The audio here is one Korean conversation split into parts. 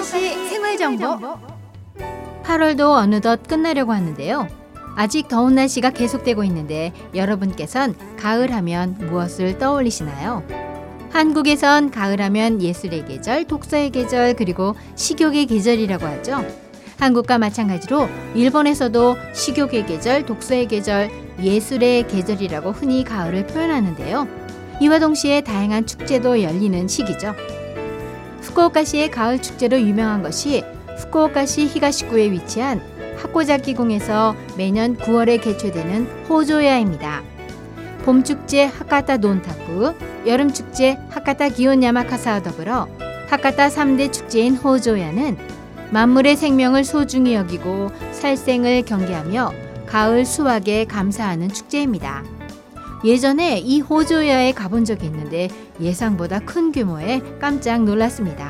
후쿠오카시 생활 정보 8월도 어느덧 끝나려고 하는데요. 아직 더운 날씨가 계속되고 있는데 여러분께선 가을 하면 무엇을 떠올리시나요? 한국에선 가을 하면 예술의 계절, 독서의 계절, 그리고 식욕의 계절이라고 하죠. 한국과 마찬가지로 일본에서도 식욕의 계절, 독서의 계절, 예술의 계절이라고 흔히 가을을 표현하는데요. 이와 동시에 다양한 축제도 열리는 시기죠. 후쿠오카시의 가을 축제로 유명한 것이 후쿠오카시 히가시구에 위치한 하코자키궁에서 매년 9월에 개최되는 호조야입니다. 봄축제 하카타 논타쿠, 여름축제 하카타 기온 야마카사와 더불어 하카타 3대 축제인 호조야는 만물의 생명을 소중히 여기고 살생을 경계하며 가을 수확에 감사하는 축제입니다. 예전에 이 호조야에 가본 적이 있는데 예상보다 큰 규모에 깜짝 놀랐습니다.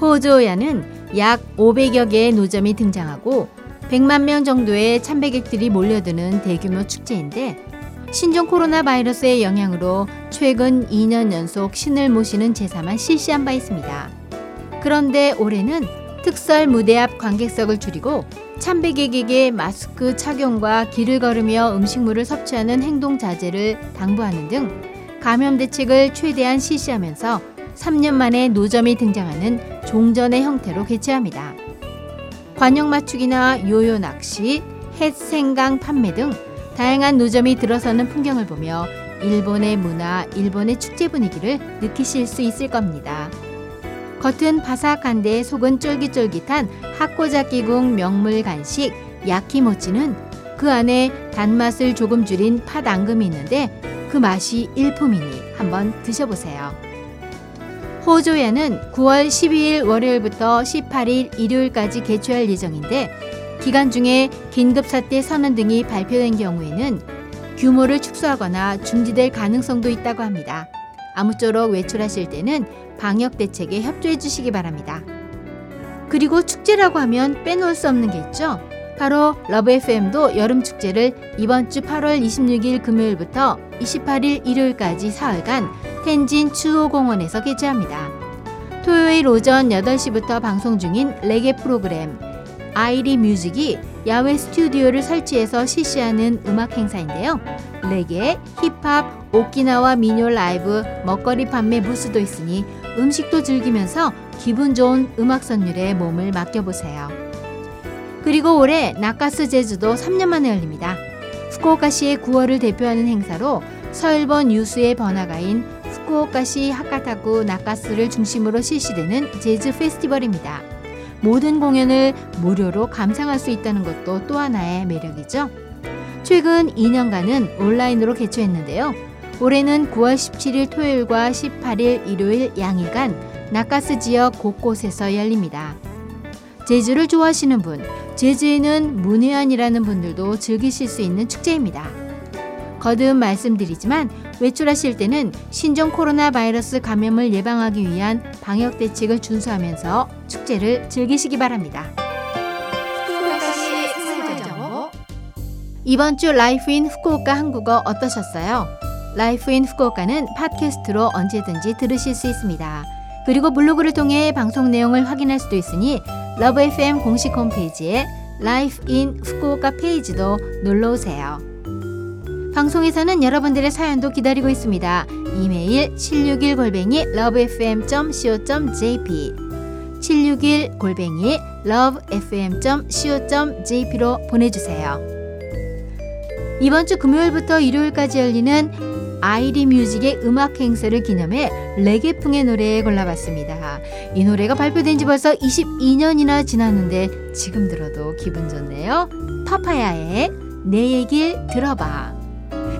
호조야는 약 500여 개의 노점이 등장하고 100만 명 정도의 참배객들이 몰려드는 대규모 축제인데 신종 코로나 바이러스의 영향으로 최근 2년 연속 신을 모시는 제사만 실시한 바 있습니다. 그런데 올해는 특설 무대 앞 관객석을 줄이고 참배객에게 마스크 착용과 길을 걸으며 음식물을 섭취하는 행동 자제를 당부하는 등 감염 대책을 최대한 실시하면서 3년 만에 노점이 등장하는 종전의 형태로 개최합니다. 관역 맞추기나 요요 낚시, 햇 생강 판매 등 다양한 노점이 들어서는 풍경을 보며 일본의 문화, 일본의 축제 분위기를 느끼실 수 있을 겁니다. 겉은 바삭한데 속은 쫄깃쫄깃한 하코자키궁 명물 간식 야키모찌는 그 안에 단맛을 조금 줄인 팥 앙금이 있는데 그 맛이 일품이니 한번 드셔보세요. 호조야는 9월 12일 월요일부터 18일 일요일까지 개최할 예정인데 기간 중에 긴급사태 선언 등이 발표된 경우에는 규모를 축소하거나 중지될 가능성도 있다고 합니다. 아무쪼록 외출하실 때는 방역 대책에 협조해 주시기 바랍니다. 그리고 축제라고 하면 빼놓을 수 없는 게 있죠. 바로 Love FM도 여름 축제를 이번 주 8월 26일 금요일부터 28일 일요일까지 사흘간 텐진 추오공원에서 개최합니다. 토요일 오전 8시부터 방송 중인 레게 프로그램 Irie Music이 야외 스튜디오를 설치해서 실시하는 음악 행사인데요. 레게, 힙합, 오키나와 민요 라이브, 먹거리 판매 부스도 있으니 음식도 즐기면서 기분 좋은 음악 선율에 몸을 맡겨보세요. 그리고 올해 나카스 제주도 3년 만에 열립니다. 후쿠오카시의 9월을 대표하는 행사로 서일본 유수의 번화가인 후쿠오카시 하카타구 나카스를 중심으로 실시되는 재즈 페스티벌입니다. 모든 공연을 무료로 감상할 수 있다는 것도 또 하나의 매력이죠. 최근 2년간은 온라인으로 개최했는데요. 올해는 9월 17일 토요일과 18일 일요일 양일간 나카스 지역 곳곳에서 열립니다. 제주를 좋아하시는 분, 제주에는 문해안이라는 분들도 즐기실 수 있는 축제입니다. 거듭 말씀드리지만 외출하실 때는 신종 코로나 바이러스 감염을 예방하기 위한 방역 대책을 준수하면서 축제를 즐기시기 바랍니다. 이번 주 Life in Fukuoka 한국어 어떠셨어요? Life in Fukuoka는 팟캐스트로 언제든지 들으실 수 있습니다. 그리고 블로그를 통해 방송 내용을 확인할 수도 있으니 Love FM 공식 홈페이지에 Life in Fukuoka 페이지도 놀러 오세요. 방송에서는 여러분들의 사연도 기다리고 있습니다. 이메일 761골뱅이 lovefm.co.jp 761골뱅이 lovefm.co.jp로 보내주세요. 이번 주 금요일부터 일요일까지 열리는 아이리 뮤직의 음악 행사를 기념해 레게풍의 노래 골라봤습니다. 이 노래가 발표된 지 벌써 22년이나 지났는데 지금 들어도 기분 좋네요. 파파야의 내 얘길 들어봐.